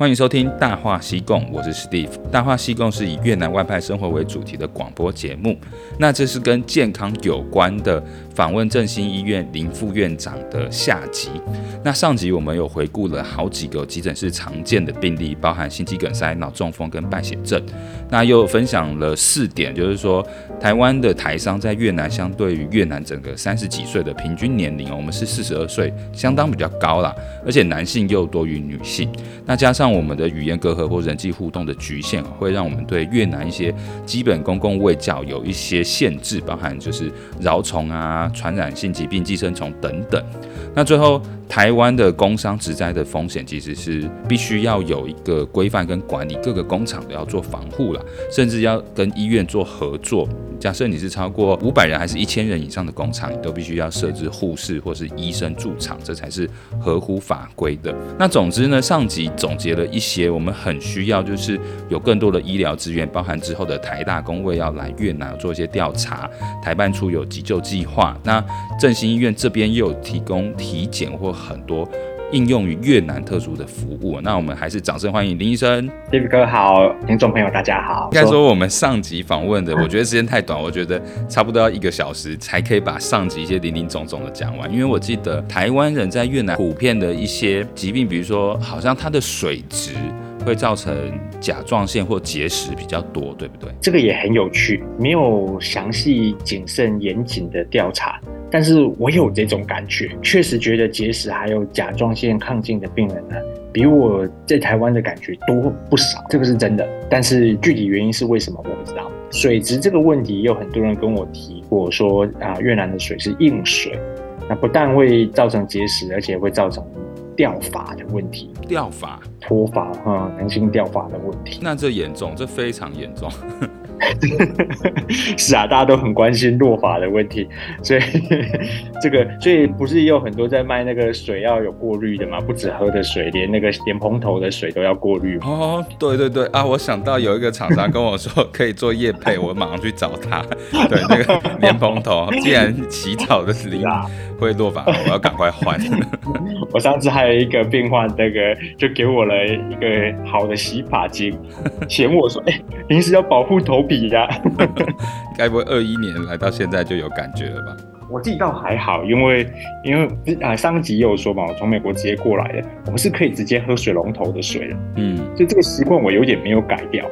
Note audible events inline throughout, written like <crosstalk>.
欢迎收听《大话西贡》，我是 Steve。《大话西贡》是以越南外派生活为主题的广播节目。那这是跟健康有关的访问振兴医院林副院长的下集。那上集我们有回顾了好几个急诊室常见的病例，包含心肌梗塞、脑中风跟败血症。那又分享了四点，就是说台湾的台商在越南相对于越南整个三十几岁的平均年龄，我们是四十二岁，相当比较高啦，而且男性又多于女性。那加上我们的语言隔阂或人际互动的局限，会让我们对越南一些基本公共卫教有一些限制，包含就是饶虫啊、传染性疾病、寄生虫等等。那最后，台湾的工伤职灾的风险其实是必须要有一个规范跟管理，各个工厂都要做防护啦，甚至要跟医院做合作。假设你是超过五百人还是一千人以上的工厂，你都必须要设置护士或是医生驻场，这才是合乎法规的。那总之呢，上集总结了一些我们很需要，就是有更多的医疗资源，包含之后的台大公卫要来越南做一些调查，台办处有急救计划，那振兴医院这边又有提供体检或很多。应用于越南特殊的服务，那我们还是掌声欢迎林医生。David 哥好，听众朋友大家好。应该说我们上集访问的，我觉得时间太短，我觉得差不多要一个小时才可以把上集一些零零总总的讲完。因为我记得台湾人在越南普遍的一些疾病，比如说好像它的水质会造成甲状腺或结石比较多，对不对？这个也很有趣，没有详细、谨慎、严谨的调查。但是我有这种感觉，确实觉得结石还有甲状腺亢进的病人呢，比我在台湾的感觉多不少，这个是真的。但是具体原因是为什么，我不知道。水质这个问题，有很多人跟我提过说，啊，越南的水是硬水，那不但会造成结石，而且会造成掉发的问题。掉发、脱发啊，男性掉发的问题。那这严重，这非常严重。<laughs> 是啊，大家都很关心落发的问题，所以 <laughs> 这个，所以不是也有很多在卖那个水要有过滤的吗？不止喝的水，连那个莲蓬头的水都要过滤。哦，对对对啊，我想到有一个厂商跟我说可以做业配，我马上去找他。对，那个莲蓬头，既然洗澡的 <laughs> 时候会落榜，我要赶快换。<laughs> 我上次还有一个病患，那个就给我了一个好的洗发精，嫌我说，哎、欸，平时要保护头皮呀、啊。<laughs> 该不会二一年来到现在就有感觉了吧？我自己倒还好，因为因为啊上集也有说嘛，我从美国直接过来的，我们是可以直接喝水龙头的水的，嗯，所以这个习惯我有点没有改掉。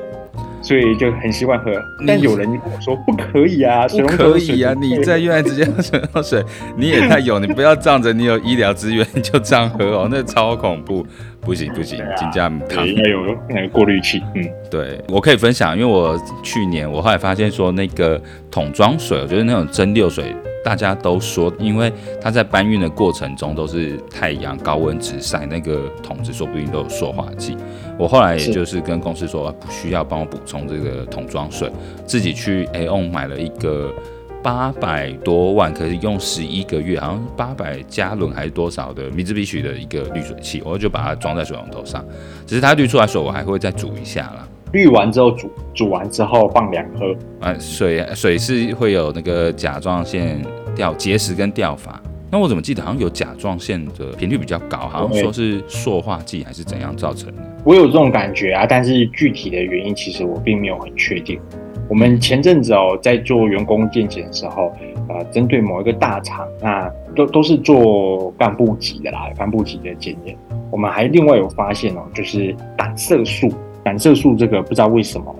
所以就很习惯喝，但有人跟我说不可以啊，水可以啊！你在院内直接喝水龙头水，你也太有，你不要仗着你有医疗资源就这样喝哦，那超恐怖，不行不行，请假汤应该有那个过滤器，嗯，对，我可以分享，因为我去年我后来发现说那个桶装水，我觉得那种蒸馏水。大家都说，因为它在搬运的过程中都是太阳高温直晒，那个桶子说不定都有塑化剂。我后来也就是跟公司说，不需要帮我补充这个桶装水，自己去 AEON 买了一个八百多万可以用十一个月，好像八百加仑还是多少的米兹必须的一个滤水器，我就把它装在水龙头上。只是它滤出来水，我还会再煮一下啦。滤完之后煮，煮完之后放凉喝。啊，水水是会有那个甲状腺掉结石跟掉法。那我怎么记得好像有甲状腺的频率比较高，好像说是塑化剂还是怎样造成的？我有这种感觉啊，但是具体的原因其实我并没有很确定。我们前阵子哦，在做员工健检的时候，呃，针对某一个大厂，那都都是做干部级的啦，干部级的检验。我们还另外有发现哦，就是胆色素。胆色素这个不知道为什么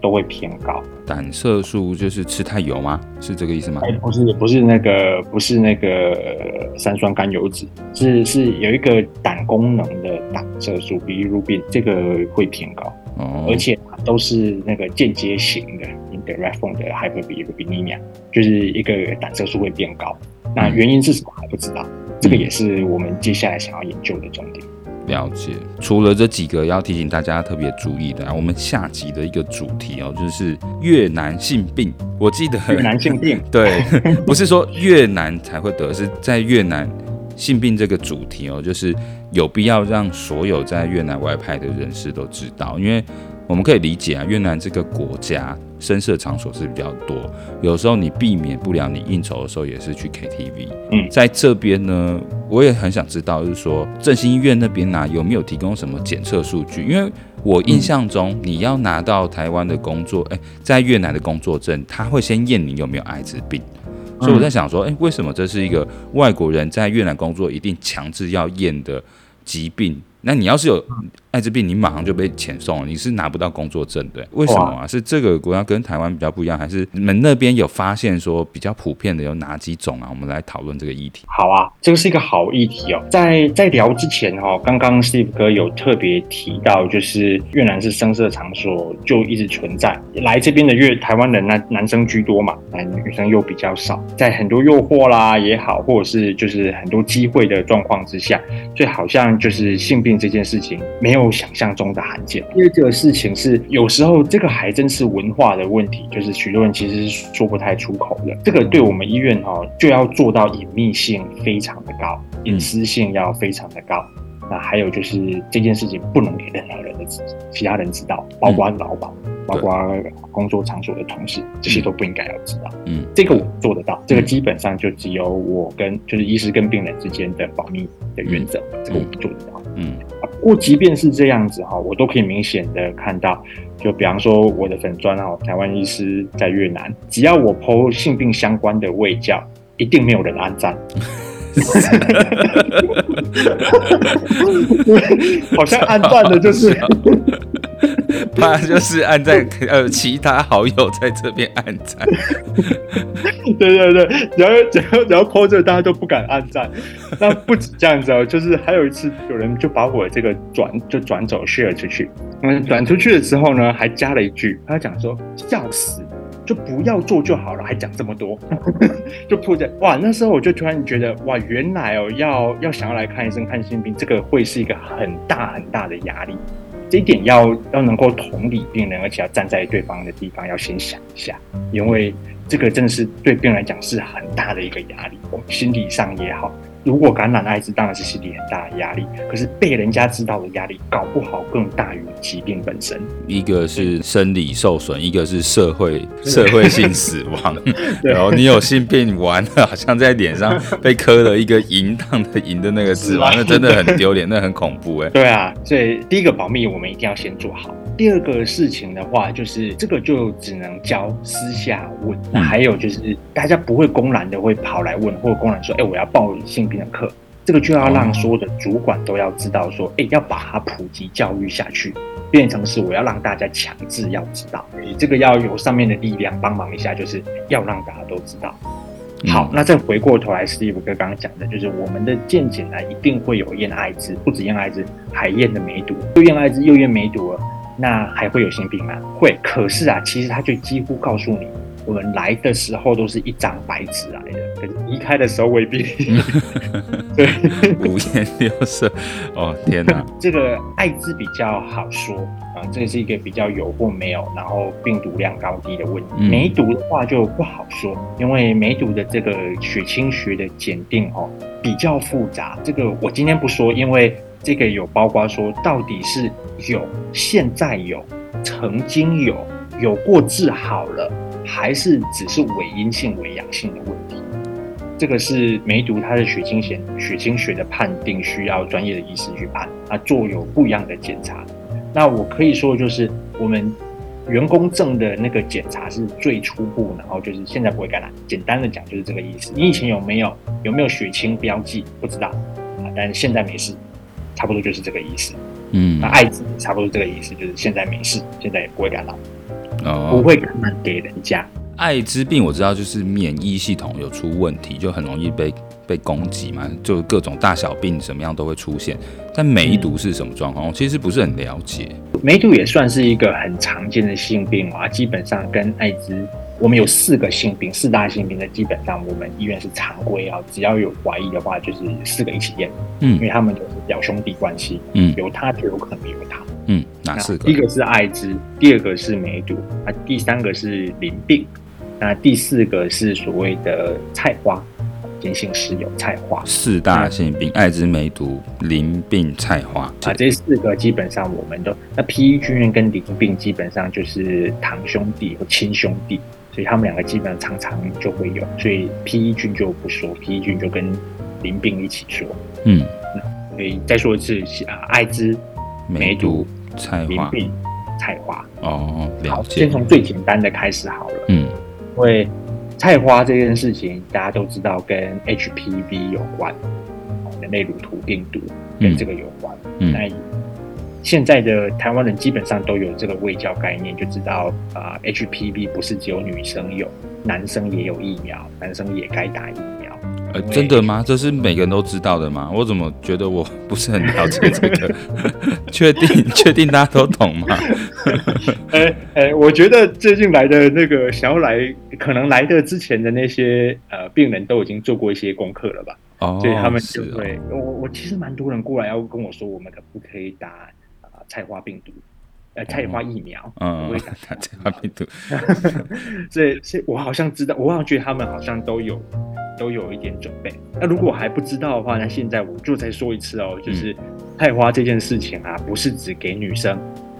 都会偏高。胆色素就是吃太油吗？是这个意思吗？哎，不是，不是那个，不是那个三酸甘油脂，是是有一个胆功能的胆色素，bilirubin，这个会偏高。哦，而且都是那个间接型的，indirect form 的 hyperbilirubinemia，就是一个胆色素会变高。那原因是什么还不知道，这个也是我们接下来想要研究的重点。了解，除了这几个要提醒大家特别注意的啊，我们下集的一个主题哦，就是越南性病。我记得越南性病，<laughs> 对，不是说越南才会得，是在越南性病这个主题哦，就是有必要让所有在越南外派的人士都知道，因为我们可以理解啊，越南这个国家深色场所是比较多，有时候你避免不了，你应酬的时候也是去 KTV。嗯，在这边呢，我也很想知道，就是说振兴医院那边呢、啊、有没有提供什么检测数据？因为我印象中，你要拿到台湾的工作，哎，在越南的工作证，他会先验你有没有艾滋病。所以我在想说，哎，为什么这是一个外国人在越南工作一定强制要验的疾病？那你要是有艾滋病，你马上就被遣送了，你是拿不到工作证的。为什么啊？是这个国家跟台湾比较不一样，还是你们那边有发现说比较普遍的有哪几种啊？我们来讨论这个议题。好啊，这个是一个好议题哦。在在聊之前哈、哦，刚刚 Steve 哥有特别提到，就是越南是声色场所就一直存在，来这边的越台湾人男男生居多嘛，男女生又比较少，在很多诱惑啦也好，或者是就是很多机会的状况之下，所以好像就是性病这件事情没有想象中的罕见。因为这个事情是有时候这个还真是文化的问题，就是许多人其实是说不太出口的。这个对我们医院哈、哦、就要做到隐秘性非常的高，隐私性要非常的高。那还有就是这件事情不能给任何人的其他人知道，包括老板。包括工作场所的同事，这些都不应该要知道。嗯，这个我做得到。这个基本上就只有我跟就是医师跟病人之间的保密的原则，这个我们做得到。嗯，不过即便是这样子哈，我都可以明显的看到，就比方说我的粉砖哈，台湾医师在越南，只要我剖性病相关的胃教，一定没有人安葬。<laughs> <laughs> 好像按赞的就是。<laughs> 他就是按在呃，其他好友在这边按赞。对对对，然后然后然后 po 着，大家都不敢按赞。那不止这样子哦，就是还有一次，有人就把我这个转就转走 share 出去。嗯，转出去的时候呢，还加了一句，他讲说笑死，就不要做就好了，还讲这么多，<laughs> 就铺着哇。那时候我就突然觉得哇，原来哦，要要想要来看医生看性病，这个会是一个很大很大的压力。这一点要要能够同理病人，而且要站在对方的地方，要先想一下，因为这个真的是对病人来讲是很大的一个压力，心理上也好。如果感染艾滋，当然是心理很大的压力。可是被人家知道的压力，搞不好更大于疾病本身。一个是生理受损，一个是社会 <laughs> 社会性死亡。然后你有性病，完了好像在脸上被刻了一个淫荡的淫的那个字，完了真的很丢脸，那很恐怖哎。对啊，所以第一个保密我们一定要先做好。第二个事情的话，就是这个就只能教私下问。那还有就是大家不会公然的会跑来问，或者公然说，哎，我要报性病的。课，这个就要让所有的主管都要知道，说，哎，要把它普及教育下去，变成是我要让大家强制要知道，你这个要有上面的力量帮忙一下，就是要让大家都知道。好，那再回过头来，Steve 哥刚刚讲的，就是我们的健检呢，一定会有验艾滋，不止验艾滋，还验的梅毒，又验艾滋又验梅毒了，那还会有性病吗？会，可是啊，其实他就几乎告诉你。我们来的时候都是一张白纸来的，可是离开的时候未必。<laughs> 对，五颜六色。哦，天哪！<laughs> 这个艾滋比较好说啊，这个是一个比较有或没有，然后病毒量高低的问题。嗯、梅毒的话就不好说，因为梅毒的这个血清学的检定哦比较复杂。这个我今天不说，因为这个有包括说到底是有、现在有、曾经有、有过治好了。还是只是伪阴性、伪阳性的问题，这个是梅毒它的血清学、血清学的判定，需要专业的医师去判啊，做有不一样的检查。那我可以说，就是我们员工证的那个检查是最初步，然后就是现在不会感染。简单的讲就是这个意思。你以前有没有有没有血清标记？不知道啊，但是现在没事，差不多就是这个意思。嗯，那艾滋差不多这个意思，就是现在没事，现在也不会感染。哦，不会感染给人家。艾滋病我知道，就是免疫系统有出问题，就很容易被被攻击嘛，就各种大小病什么样都会出现。但梅毒是什么状况？我其实不是很了解。梅毒也算是一个很常见的性病啊，基本上跟艾滋，我们有四个性病，四大性病的基本上我们医院是常规啊，只要有怀疑的话，就是四个一起验，嗯，因为他们都是表兄弟关系，嗯，有他就有可能有他。嗯，哪四个？第一个是艾滋，第二个是梅毒，啊，第三个是淋病，那第四个是所谓的菜花，经性湿疣菜花四大性病：艾滋、梅毒、淋病、菜花啊。这四个基本上我们都那 PE 菌跟淋病基本上就是堂兄弟或亲兄弟，所以他们两个基本上常常就会有。所以 P E 菌就不说，，P E 菌就跟淋病一起说。嗯，所以再说一次啊，艾滋、梅毒、菜花、淋病、菜花。哦，了解。先从最简单的开始好了。嗯，因为。菜花这件事情，大家都知道跟 HPV 有关，人类乳头病毒跟这个有关。嗯，那现在的台湾人基本上都有这个卫教概念，就知道啊，呃，HPV 不是只有女生有，男生也有疫苗，男生也该打疫苗。呃，真的吗？这是每个人都知道的吗？我怎么觉得我不是很了解这个？<laughs> 确定确定大家都懂吗？哎 <laughs> 哎、欸欸，我觉得最近来的那个想要来，可能来的之前的那些呃病人都已经做过一些功课了吧？哦，所以他们就会，哦、我我其实蛮多人过来要跟我说，我们可不可以打菜花病毒？呃，菜花疫苗，嗯，不会打 <laughs> 菜花病毒。<laughs> 所以，所以我好像知道，我好像觉得他们好像都有。都有一点准备。那如果还不知道的话，那现在我就再说一次哦，就是菜花这件事情啊，不是只给女生，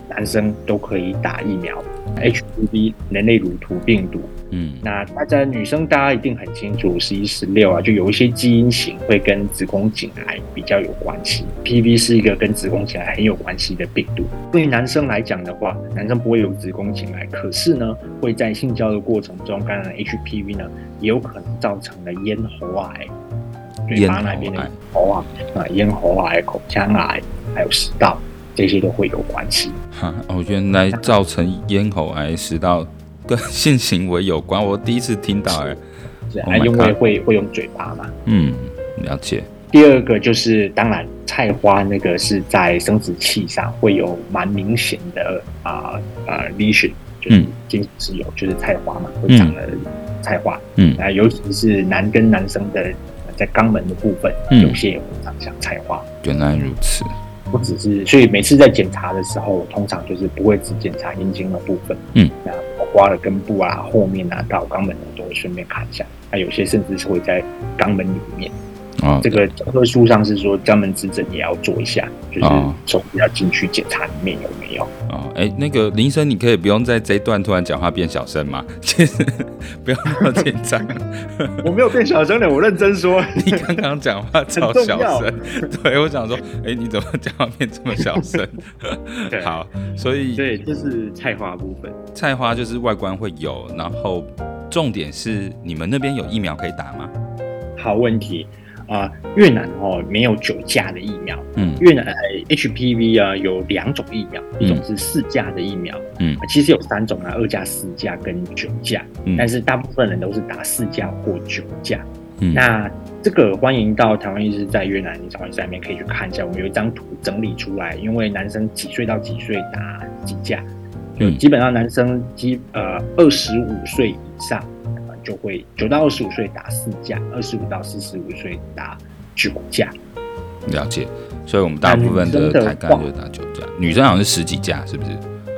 男生都可以打疫苗。HPV 人类乳头病毒，嗯，那大家女生大家一定很清楚，十一十六啊，就有一些基因型会跟子宫颈癌比较有关系。PV 是一个跟子宫颈癌很有关系的病毒。对于男生来讲的话，男生不会有子宫颈癌，可是呢，会在性交的过程中感染 HPV 呢，也有可能造成了咽喉癌，嘴巴那边的咽喉啊，啊，咽喉癌、口腔癌，还有食道。这些都会有关系。哈，哦，原来造成咽喉癌、食道跟性行为有关，我第一次听到哎。是啊，因为会会用嘴巴嘛。嗯，了解。第二个就是，当然菜花那个是在生殖器上会有蛮明显的啊啊 lesion，就是经是有就是菜花嘛，会长的菜花。嗯，啊，尤其是男跟男生的在肛门的部分，有些也会长像菜花。原来如此。不只是，所以每次在检查的时候，我通常就是不会只检查阴茎的部分，嗯，那花的根部啊、后面啊到肛门的都会顺便看一下，那有些甚至是会在肛门里面。啊，这个教科书上是说肛门指诊也要做一下，就是手要进去检查里面有没有。哦，哎，那个林医生，你可以不用在这一段突然讲话变小声吗？<laughs> 其实不要那么紧张。<laughs> 我没有变小声的，我认真说。<laughs> 你刚刚讲话超小声，对，我想说，哎，你怎么讲话变这么小声？好，所以对，这是菜花部分。菜花就是外观会有，然后重点是你们那边有疫苗可以打吗？好问题。啊、呃，越南哦没有九价的疫苗。嗯，越南 HPV 啊有两种疫苗，嗯、一种是四价的疫苗。嗯，其实有三种啊，二价、四价跟九价。嗯，但是大部分人都是打四价或九价。嗯，那这个欢迎到台湾医师在越南临床上面可以去看一下，我们有一张图整理出来，因为男生几岁到几岁打几价，就基本上男生基呃二十五岁以上。就会九到二十五岁打四价，二十五到四十五岁打九价。了解，所以我们大部分的台干就打九价，女生好像是十几价，是不是？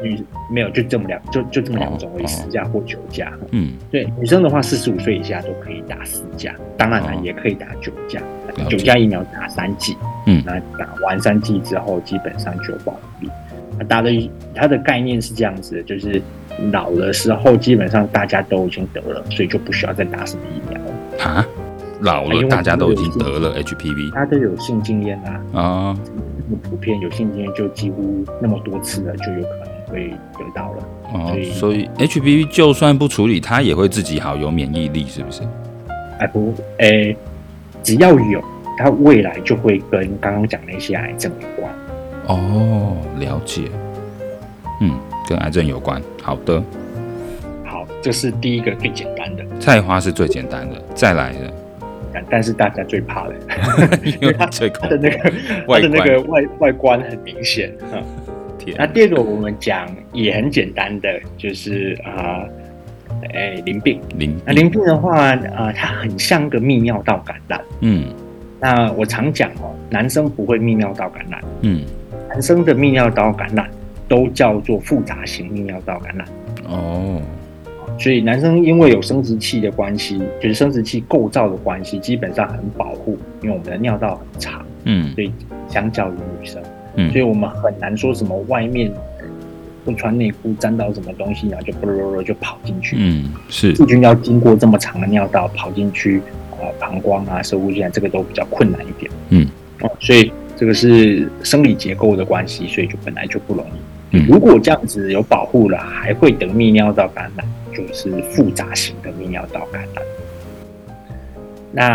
女没有，就这么两，就就这么两种，为四价或九价。嗯，对，女生的话，四十五岁以下都可以打四价，当然了，也可以打九价。九价疫苗打三剂，嗯，那打完三剂之后，基本上就保密。打的它的概念是这样子的，就是。老的时候，基本上大家都已经得了，所以就不需要再打什么疫苗了。啊，老了大家都已经得了 HPV，大家都有性经验啦啊。啊，普遍有性经验就几乎那么多次了，就有可能会得到了。哦，所以 HPV 就算不处理，它也会自己好有免疫力，是不是？哎不，哎、欸，只要有，它未来就会跟刚刚讲那些癌症有关。哦，了解。嗯。跟癌症有关。好的，好，这是第一个最简单的。菜花是最简单的，再来的，但但是大家最怕的，<laughs> 因为它最它的那个它的那个外外观很明显。<laughs> 那第二个我们讲也很简单的，就是啊，哎、呃，淋病。淋那淋病的话，啊、呃，它很像个泌尿道感染。嗯，那我常讲哦，男生不会泌尿道感染。嗯，男生的泌尿道感染。都叫做复杂型泌尿道感染。哦，所以男生因为有生殖器的关系，就是生殖器构造的关系，基本上很保护，因为我们的尿道很长，嗯，所以相较于女生，嗯，所以我们很难说什么外面不穿内裤沾到什么东西，然后就啵啵啵就跑进去，嗯，是。细菌要经过这么长的尿道跑进去，啊、呃，膀胱啊、摄护腺这个都比较困难一点，嗯，哦，所以这个是生理结构的关系，所以就本来就不容易。嗯，如果这样子有保护了，还会得泌尿道感染。就是复杂型的泌尿道感染。那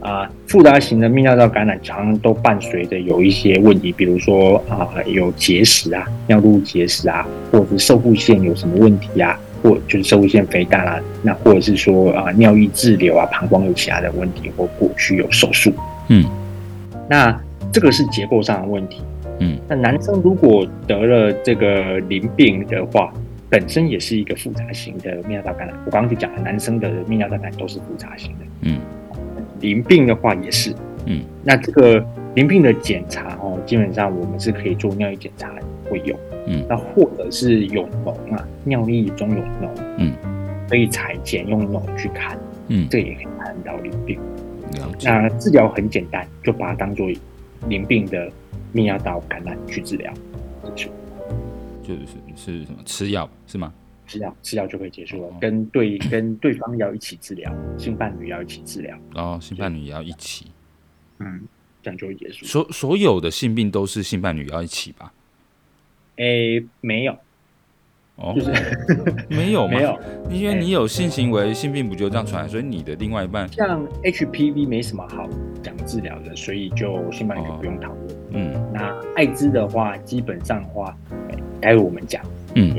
啊，呃、复杂型的泌尿道感染常常都伴随着有一些问题，比如说啊、呃，有结石啊，尿路结石啊，或者是受护腺有什么问题啊，或就是受护腺肥大啊，那或者是说啊、呃，尿液滞留啊，膀胱有其他的问题，或过去有手术。嗯，那这个是结构上的问题。嗯，那男生如果得了这个淋病的话，本身也是一个复杂型的泌尿道感染，我刚刚就讲了，男生的泌尿道感染都是复杂型的。嗯，淋病的话也是。嗯，那这个淋病的检查哦，基本上我们是可以做尿液检查会有。嗯，那或者是有脓啊，尿液中有脓。嗯，可以采检用脓去看。嗯，这也可以看到淋病。那治疗很简单，就把它当做淋病的泌尿道感染去治疗。就是是什么吃药是吗？吃药吃药就可以结束了，跟对跟对方要一起治疗，性伴侣要一起治疗，哦，性伴侣也要一起，嗯，这样就会结束。所所有的性病都是性伴侣要一起吧？诶、欸，没有，哦，就是 <laughs> 没有？没有，因为你有性行为，性病不就这样传来，所以你的另外一半像 HPV 没什么好讲治疗的，所以就性伴侣就不用讨论。哦。嗯，那艾滋的话，基本上的话。待会我们讲，嗯，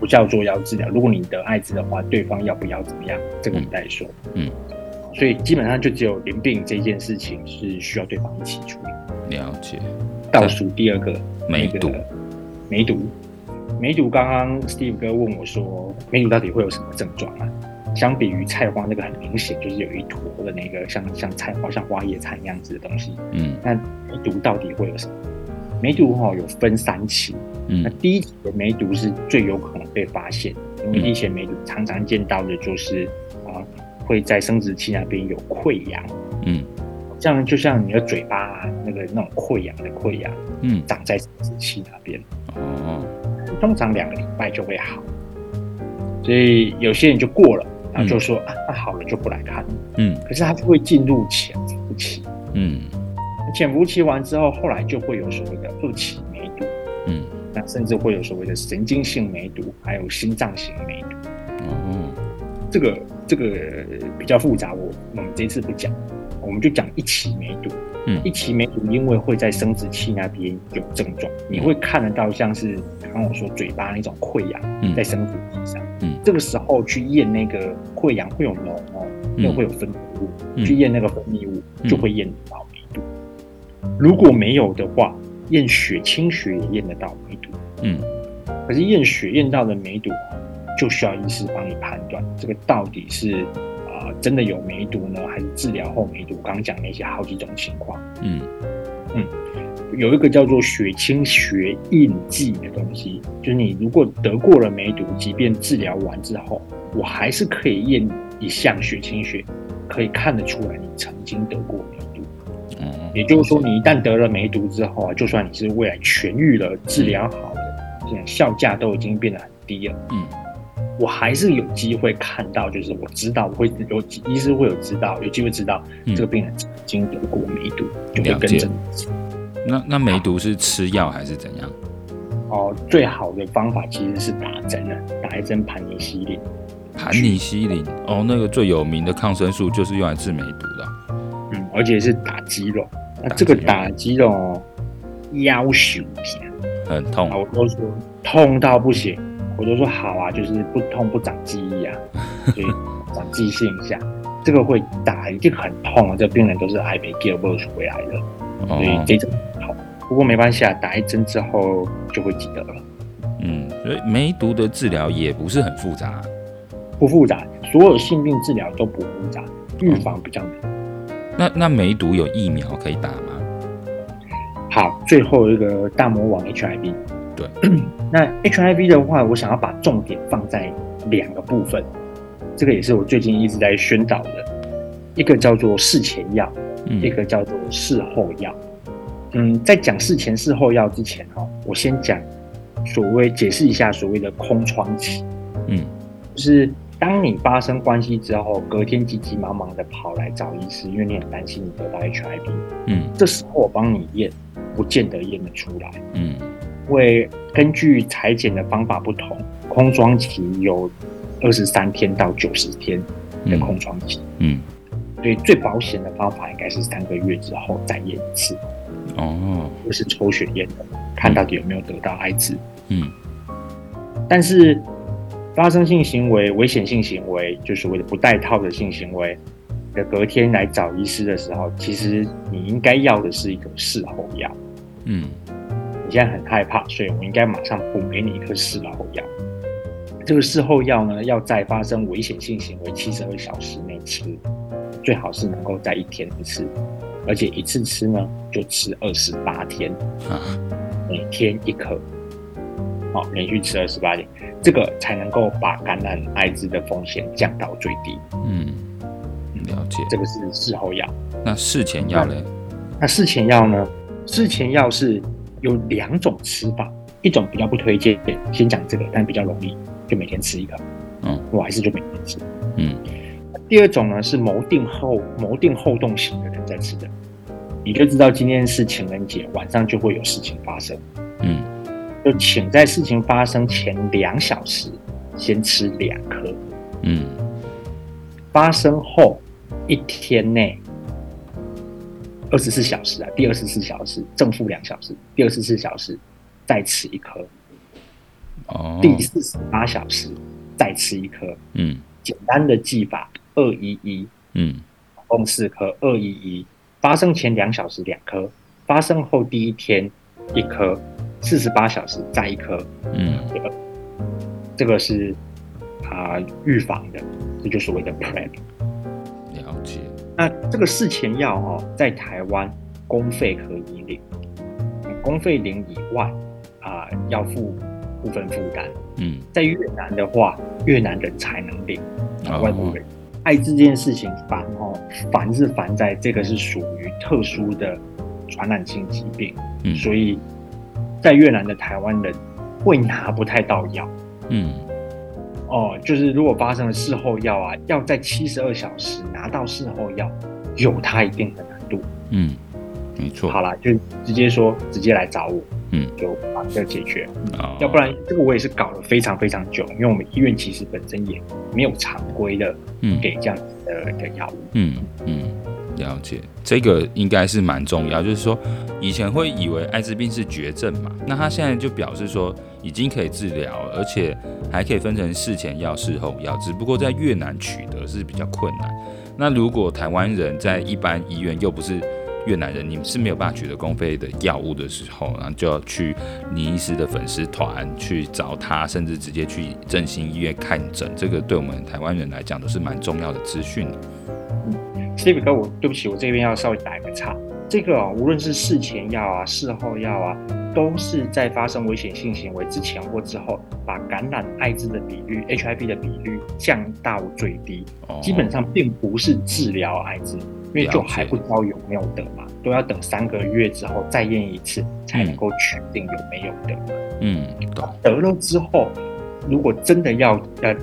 不叫做要治疗。如果你得艾滋的话，对方要不要怎么样？这个我们再说，嗯。所以基本上就只有淋病这件事情是需要对方一起处理。了解。倒数第二个，梅毒。梅毒，梅毒。刚刚 Steve 哥问我说，梅毒到底会有什么症状啊？相比于菜花那个很明显就是有一坨的那个像像菜花像花椰菜那样子的东西，嗯，那梅毒到底会有什么？梅毒哈有分三期。嗯，那第一期的梅毒是最有可能被发现，因为第一期梅毒常常见到的就是啊，会在生殖器那边有溃疡，嗯，这样就像你的嘴巴啊，那个那种溃疡的溃疡，嗯，长在生殖器那边，哦，通常两个礼拜就会好，所以有些人就过了，然后就说、嗯、啊，那好了就不来看，嗯，可是他就会进入潜伏期，嗯，潜伏期完之后，后来就会有所谓的二期梅毒，嗯。那甚至会有所谓的神经性梅毒，还有心脏型梅毒。哦，这个这个比较复杂，我我们这次不讲，我们就讲一期梅毒。嗯，一期梅毒因为会在生殖器那边有症状，你会看得到像是刚刚我说嘴巴那种溃疡在生殖器上。嗯，这个时候去验那个溃疡会有脓哦，又会有分泌物，去验那个分泌物就会验到梅毒。如果没有的话，验血清血也验得到梅毒，嗯，可是验血验到的梅毒，就需要医师帮你判断，这个到底是啊、呃、真的有梅毒呢，还是治疗后梅毒？刚刚讲那些好几种情况，嗯嗯，有一个叫做血清学印记的东西，就是你如果得过了梅毒，即便治疗完之后，我还是可以验一项血清学，可以看得出来你曾经得过梅毒。嗯也就是说，你一旦得了梅毒之后啊，就算你是未来痊愈了、治疗好了，现在效价都已经变得很低了。嗯，我还是有机会看到，就是我知道我会有医师会有知道，有机会知道这个病人曾经得过梅毒，就会跟着。那那梅毒是吃药还是怎样？哦，最好的方法其实是打针啊，打一针盘尼西林。盘尼西林哦，那个最有名的抗生素就是用来治梅毒的。嗯，而且是打肌肉。那这个打肌肉要求很痛，我都说痛到不行，我就说好啊，就是不痛不长记忆啊，所以长记性一下，这个会打一定很痛啊，这病人都是爱被 Gilbert 回来的，所以这针痛，不过没关系啊，打一针之后就会记得了。嗯，所以梅毒的治疗也不是很复杂，不复杂，所有性病治疗都不复杂，预防比较难。那那梅毒有疫苗可以打吗？好，最后一个大魔王 HIV。对，<clears throat> 那 HIV 的话，我想要把重点放在两个部分。这个也是我最近一直在宣导的，一个叫做事前药，嗯、一个叫做事后药。嗯，在讲事前事后药之前哈，我先讲所谓解释一下所谓的空窗期。嗯，就是当你发生关系之后，隔天急急忙忙的跑来找医师，因为你很担心你得到 HIV。嗯，这时候我帮你验，不见得验得出来。嗯，因为根据裁剪的方法不同，空窗期有二十三天到九十天的空窗期。嗯，所以最保险的方法应该是三个月之后再验一次。哦，就是抽血验的，看到底有没有得到艾滋。嗯，但是发生性行为、危险性行为，就所谓的不带套的性行为的隔天来找医师的时候，其实你应该要的是一个事后药。嗯，你现在很害怕，所以我应该马上补给你一颗事后药。这个事后药呢，要在发生危险性行为七十二小时内吃，最好是能够在一天一次。而且一次吃呢，就吃二十八天，啊，每天一颗，好，连续吃二十八天，这个才能够把感染艾滋的风险降到最低。嗯，了解。这个是事后药。那事前药呢？那事前药呢？事前药是有两种吃法，一种比较不推荐，先讲这个，但比较容易，就每天吃一个。嗯，我还是就每天吃。嗯。第二种呢，是谋定后谋定后动型的人在吃的，你就知道今天是情人节，晚上就会有事情发生。嗯，就请在事情发生前两小时先吃两颗。嗯，发生后一天内二十四小时啊，第二十四小时正负两小时，第二十四小时再吃一颗。哦，第四十八小时再吃一颗。嗯，简单的记法。二一一，嗯，共四颗，二一一，发生前两小时两颗，发生后第一天一颗，四十八小时再一颗，嗯，这个这个是啊预防的，这就是所谓的 PrEP。了解。那这个事前药哦，在台湾公费可以领，公费领以外啊、呃，要付部分负担。嗯，在越南的话，越南人才能领，哦、外国人。艾滋这件事情烦哦，烦是烦在这个是属于特殊的传染性疾病，嗯，所以在越南的台湾人会拿不太到药，嗯，哦，就是如果发生了事后药啊，要在七十二小时拿到事后药，有它一定的难度，嗯，没错。好啦，就直接说，直接来找我，嗯，就把这个解决，哦，要不然这个我也是搞了非常非常久，因为我们医院其实本身也没有常规的。嗯，给这样子的的药物。嗯嗯，了解，这个应该是蛮重要。就是说，以前会以为艾滋病是绝症嘛，那他现在就表示说已经可以治疗，而且还可以分成事前药、事后药。只不过在越南取得是比较困难。那如果台湾人在一般医院又不是越南人，你们是没有办法取得公费的药物的时候，然后就要去倪医师的粉丝团去找他，甚至直接去振兴医院看诊。这个对我们台湾人来讲都是蛮重要的资讯。嗯，Steve 哥，我对不起，我这边要稍微打一个岔。这个啊，无论是事前药啊、事后药啊，都是在发生危险性行为之前或之后，把感染艾滋的比率、HIV 的比率降到最低。哦，基本上并不是治疗艾滋。因为就还不知道有没有得嘛，都要等三个月之后再验一次，才能够确定有没有得。嗯，得了之后，如果真的要呃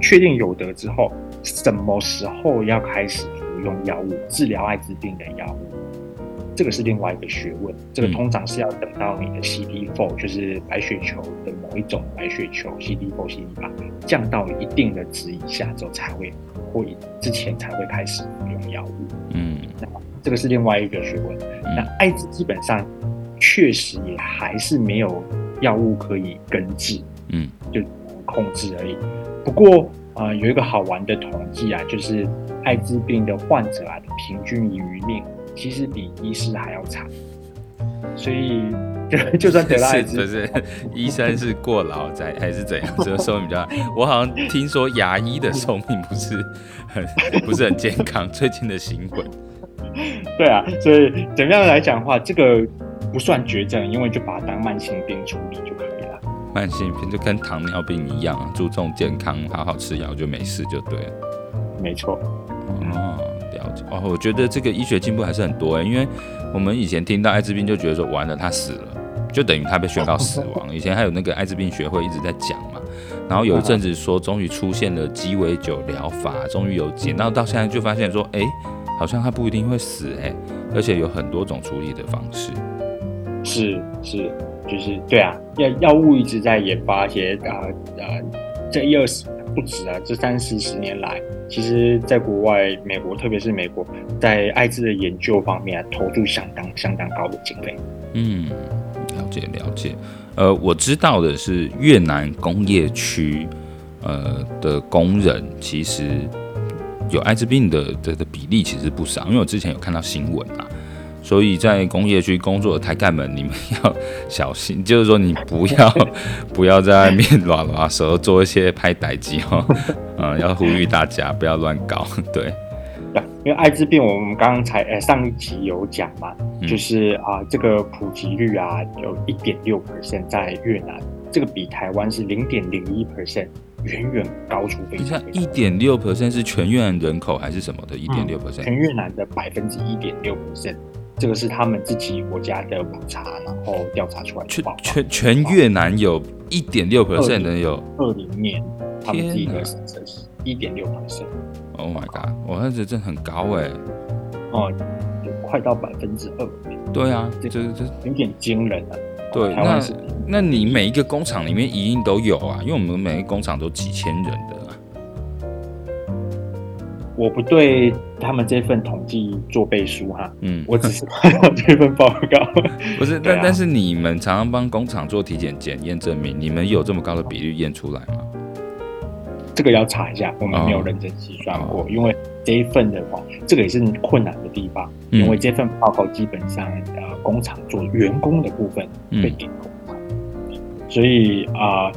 确定有得之后，什么时候要开始服用药物治疗艾滋病的药物？这个是另外一个学问。这个通常是要等到你的 CD4，就是白血球的某一种白血球 CD4、CD8 降到一定的值以下之后，才会或之前才会开始服用药物。嗯，那这个是另外一个学问。那艾滋基本上确实也还是没有药物可以根治，嗯，就控制而已。不过啊、呃，有一个好玩的统计啊，就是艾滋病的患者啊，平均余命其实比医师还要长。所以就 <laughs> 就算得了艾滋，<laughs> 不是 <laughs> 医生是过劳在还是怎样？这个寿命比较，我好像听说牙医的寿命不是很不是很健康。最近的新闻。对啊，所以怎么样来讲的话，这个不算绝症，因为就把它当慢性病处理就可以了。慢性病就跟糖尿病一样，注重健康，好好吃药就没事就对了。没错。哦，了解。哦，我觉得这个医学进步还是很多诶，因为我们以前听到艾滋病就觉得说完了他死了，就等于他被宣告死亡。<laughs> 以前还有那个艾滋病学会一直在讲嘛，然后有一阵子说终于出现了鸡尾酒疗法，终于有解，然后到现在就发现说，哎，好像他不一定会死诶，而且有很多种处理的方式。是是，就是对啊，药药物一直在研发，一些啊啊，这一二十不止啊，这三四十年来，其实在国外，美国特别是美国，在艾滋的研究方面啊，投入相当相当高的经费。嗯，了解了解。呃，我知道的是越南工业区，呃的工人其实有艾滋病的的的比例其实不少，因为我之前有看到新闻啊。所以在工业区工作的台干们，你们要小心，就是说你不要不要在外面乱拉舌，做一些拍歹机哦。嗯，<laughs> 要呼吁大家不要乱搞。<laughs> 对，因为艾滋病我们刚刚才呃上一集有讲嘛，嗯、就是啊这个普及率啊有一点六 percent 在越南，这个比台湾是零点零一 percent，远远高出非常。一点六 percent 是全越南人口还是什么的？一点六 percent，全越南的百分之一点六 percent。这个是他们自己国家的普查，然后调查出来的。全全全越南有一点六 percent 的有。二零年，他们第一个是一点六 percent。Oh my god！我那这真很高哎。哦，有快到百分之二。对啊，这这这有点惊人了。对，那那你每一个工厂里面一定都有啊，因为我们每个工厂都几千人的。我不对他们这份统计做背书哈，嗯，我只是看 <laughs> 到这份报告。<laughs> 不是，但、啊、但是你们常常帮工厂做体检检验，证明你们有这么高的比率验出来吗？这个要查一下，我们没有认真计算过，哦、因为这一份的话，这个也是困难的地方，嗯、因为这份报告基本上呃工厂做员工的部分被给工厂，嗯、所以啊。呃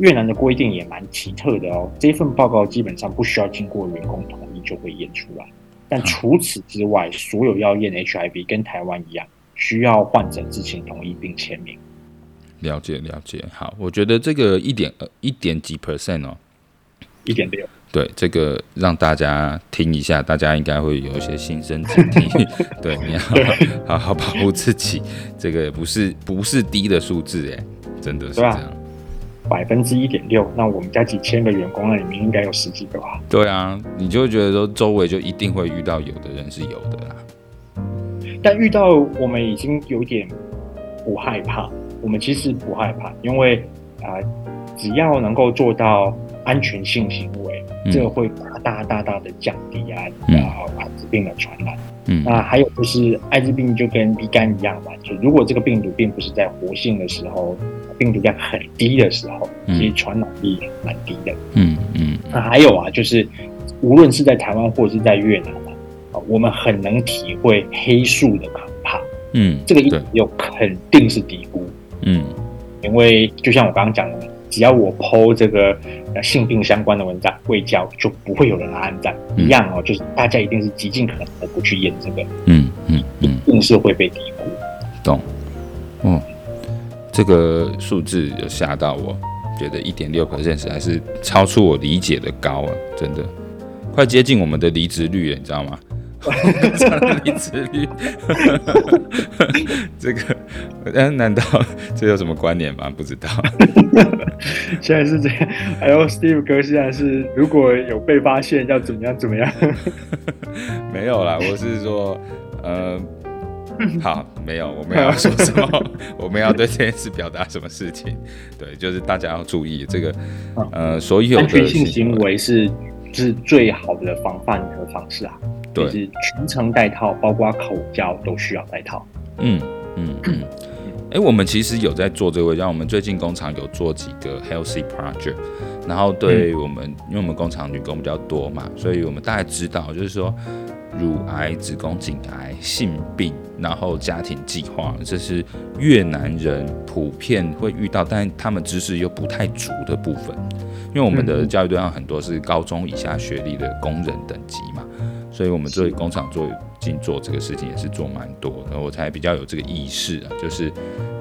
越南的规定也蛮奇特的哦，这份报告基本上不需要经过员工同意就会验出来，但除此之外，所有要验 HIV 跟台湾一样，需要患者知情同意并签名。了解了解，好，我觉得这个一点呃一点几 percent 哦，一点六，对，这个让大家听一下，大家应该会有一些心生警惕，<laughs> 对，你要好好保护自己，这个不是不是低的数字哎，真的是这样。百分之一点六，那我们家几千个员工，那里面应该有十几个吧？对啊，你就会觉得说周围就一定会遇到有的人是有的啦。但遇到我们已经有点不害怕，我们其实不害怕，因为啊、呃，只要能够做到安全性行为，嗯、这个会大大大大的降低啊啊艾滋病的传染。嗯，那还有就是艾滋病就跟乙肝一样嘛，就如果这个病毒并不是在活性的时候。病毒量很低的时候，其实传染力蛮低的。嗯嗯。那还有啊，就是无论是在台湾或者是在越南啊，我们很能体会黑素的可怕。嗯，这个一点六肯定是低估。嗯，因为就像我刚刚讲的，只要我 po 这个性病相关的文章，未教就不会有人来按赞。一样哦，就是大家一定是极尽可能的不去验这个。嗯嗯嗯，一定是会被低估。懂。嗯。这个数字有吓到我，觉得一点六 percent 实在是超出我理解的高啊，真的快接近我们的离职率了，你知道吗？<laughs> 离职率，<laughs> 这个，嗯，难道这有什么关联吗？不知道。<laughs> 现在是这样，还有 Steve 哥现在是如果有被发现要怎么样怎么样？没有啦，我是说，呃。<laughs> 好，没有，我们要说什么？<laughs> 我们要对这件事表达什么事情？对，就是大家要注意这个，呃，所有的安全性行为是是最好的防范的方式啊。对，就是全程戴套，包括口交都需要戴套。嗯嗯嗯。哎、欸，我们其实有在做这个，像我们最近工厂有做几个 healthy project，然后对我们，嗯、因为我们工厂女工比较多嘛，所以我们大概知道，就是说。乳癌、子宫颈癌、性病，然后家庭计划，这是越南人普遍会遇到，但他们知识又不太足的部分。因为我们的教育对象很多是高中以下学历的工人等级嘛，所以我们作为工厂做进做这个事情也是做蛮多，然后我才比较有这个意识啊，就是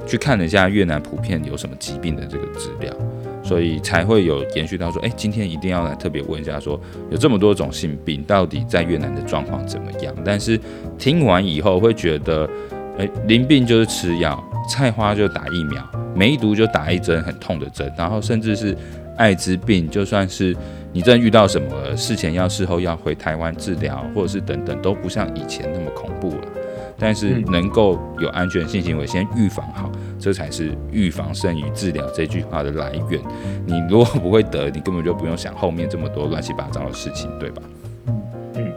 去看了一下越南普遍有什么疾病的这个资料，所以才会有延续到说，哎，今天一定要来特别问一下说，说有这么多种性病，到底在越南的状况怎么样？但是听完以后会觉得，哎，淋病就是吃药，菜花就打疫苗，梅毒就打一针很痛的针，然后甚至是艾滋病，就算是。你真遇到什么事前要事后要回台湾治疗，或者是等等，都不像以前那么恐怖了。但是能够有安全性行为，先预防好，这才是预防胜于治疗这句话的来源。你如果不会得，你根本就不用想后面这么多乱七八糟的事情，对吧？嗯，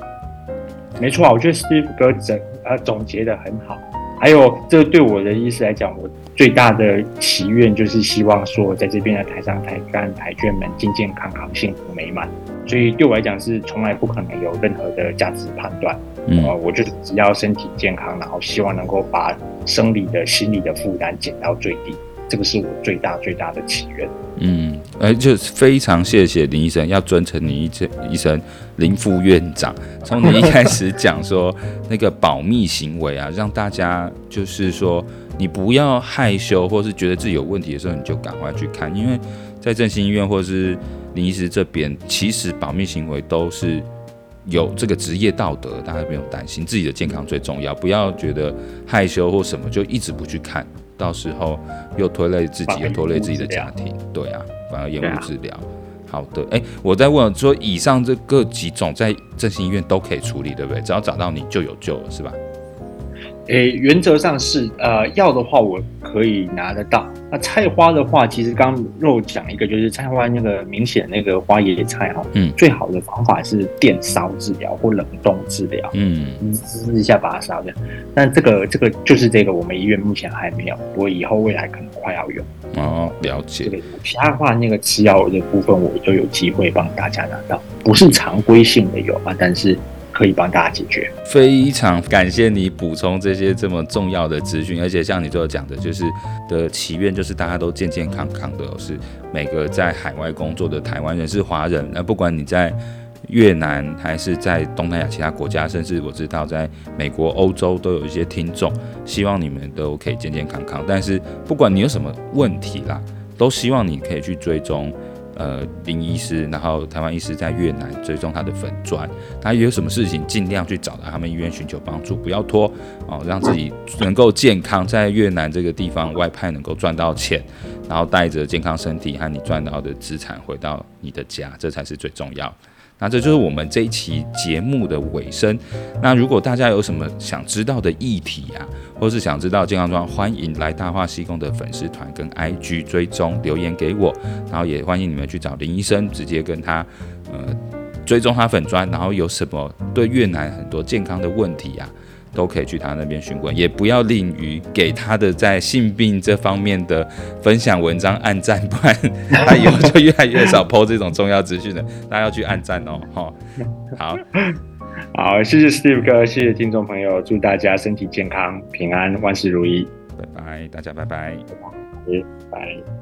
没错啊，我觉得 Steve 哥整呃总结得很好。还有，这对我的意思来讲，我最大的祈愿就是希望说，在这边的台上、台干、台眷们健健康康、幸福美满。所以对我来讲，是从来不可能有任何的价值判断。嗯，我就是只要身体健康，然后希望能够把生理的、心理的负担减到最低。这个是我最大最大的祈愿。嗯，而就是非常谢谢林医生，要尊称你一声医生林副院长。从你一开始讲说那个保密行为啊，让大家就是说你不要害羞，或是觉得自己有问题的时候，你就赶快去看，因为在振兴医院或是林医师这边，其实保密行为都是有这个职业道德，大家不用担心，自己的健康最重要，不要觉得害羞或什么就一直不去看。到时候又拖累自己，又拖累自己的家庭，对啊，反而延误治疗。好的，哎、欸，我在问说，以上这个几种在振兴医院都可以处理，对不对？只要找到你就有救了，是吧？诶、欸，原则上是，呃，药的话我可以拿得到。那菜花的话，其实刚肉讲一个，就是菜花那个明显那个花椰菜哈，嗯，最好的方法是电烧治疗或冷冻治疗，嗯，滋一下把它烧掉。但这个这个就是这个，我们医院目前还没有，不过以后未来可能快要有。哦，了解。这个其他的话那个吃药的部分，我都有机会帮大家拿到，不是常规性的有啊，但是。可以帮大家解决。非常感谢你补充这些这么重要的资讯，而且像你最后讲的，就是的祈愿就是大家都健健康康的，是每个在海外工作的台湾人是华人，那不管你在越南还是在东南亚其他国家，甚至我知道在美国、欧洲都有一些听众，希望你们都可以健健康康。但是不管你有什么问题啦，都希望你可以去追踪。呃，林医师，然后台湾医师在越南追踪他的粉钻，他有什么事情尽量去找到他们医院寻求帮助，不要拖哦，让自己能够健康，在越南这个地方外派能够赚到钱，然后带着健康身体和你赚到的资产回到你的家，这才是最重要。那这就是我们这一期节目的尾声。那如果大家有什么想知道的议题啊，或是想知道健康状况，欢迎来大话西贡的粉丝团跟 IG 追踪留言给我，然后也欢迎你们去找林医生，直接跟他呃追踪他粉专，然后有什么对越南很多健康的问题啊。都可以去他那边询问，也不要吝于给他的在性病这方面的分享文章按赞，不然他以后就越来越少 po 这种重要资讯了。大家要去按赞哦，哈，好，好，谢谢 Steve 哥，谢谢听众朋友，祝大家身体健康、平安、万事如意，拜拜，大家拜拜，拜拜。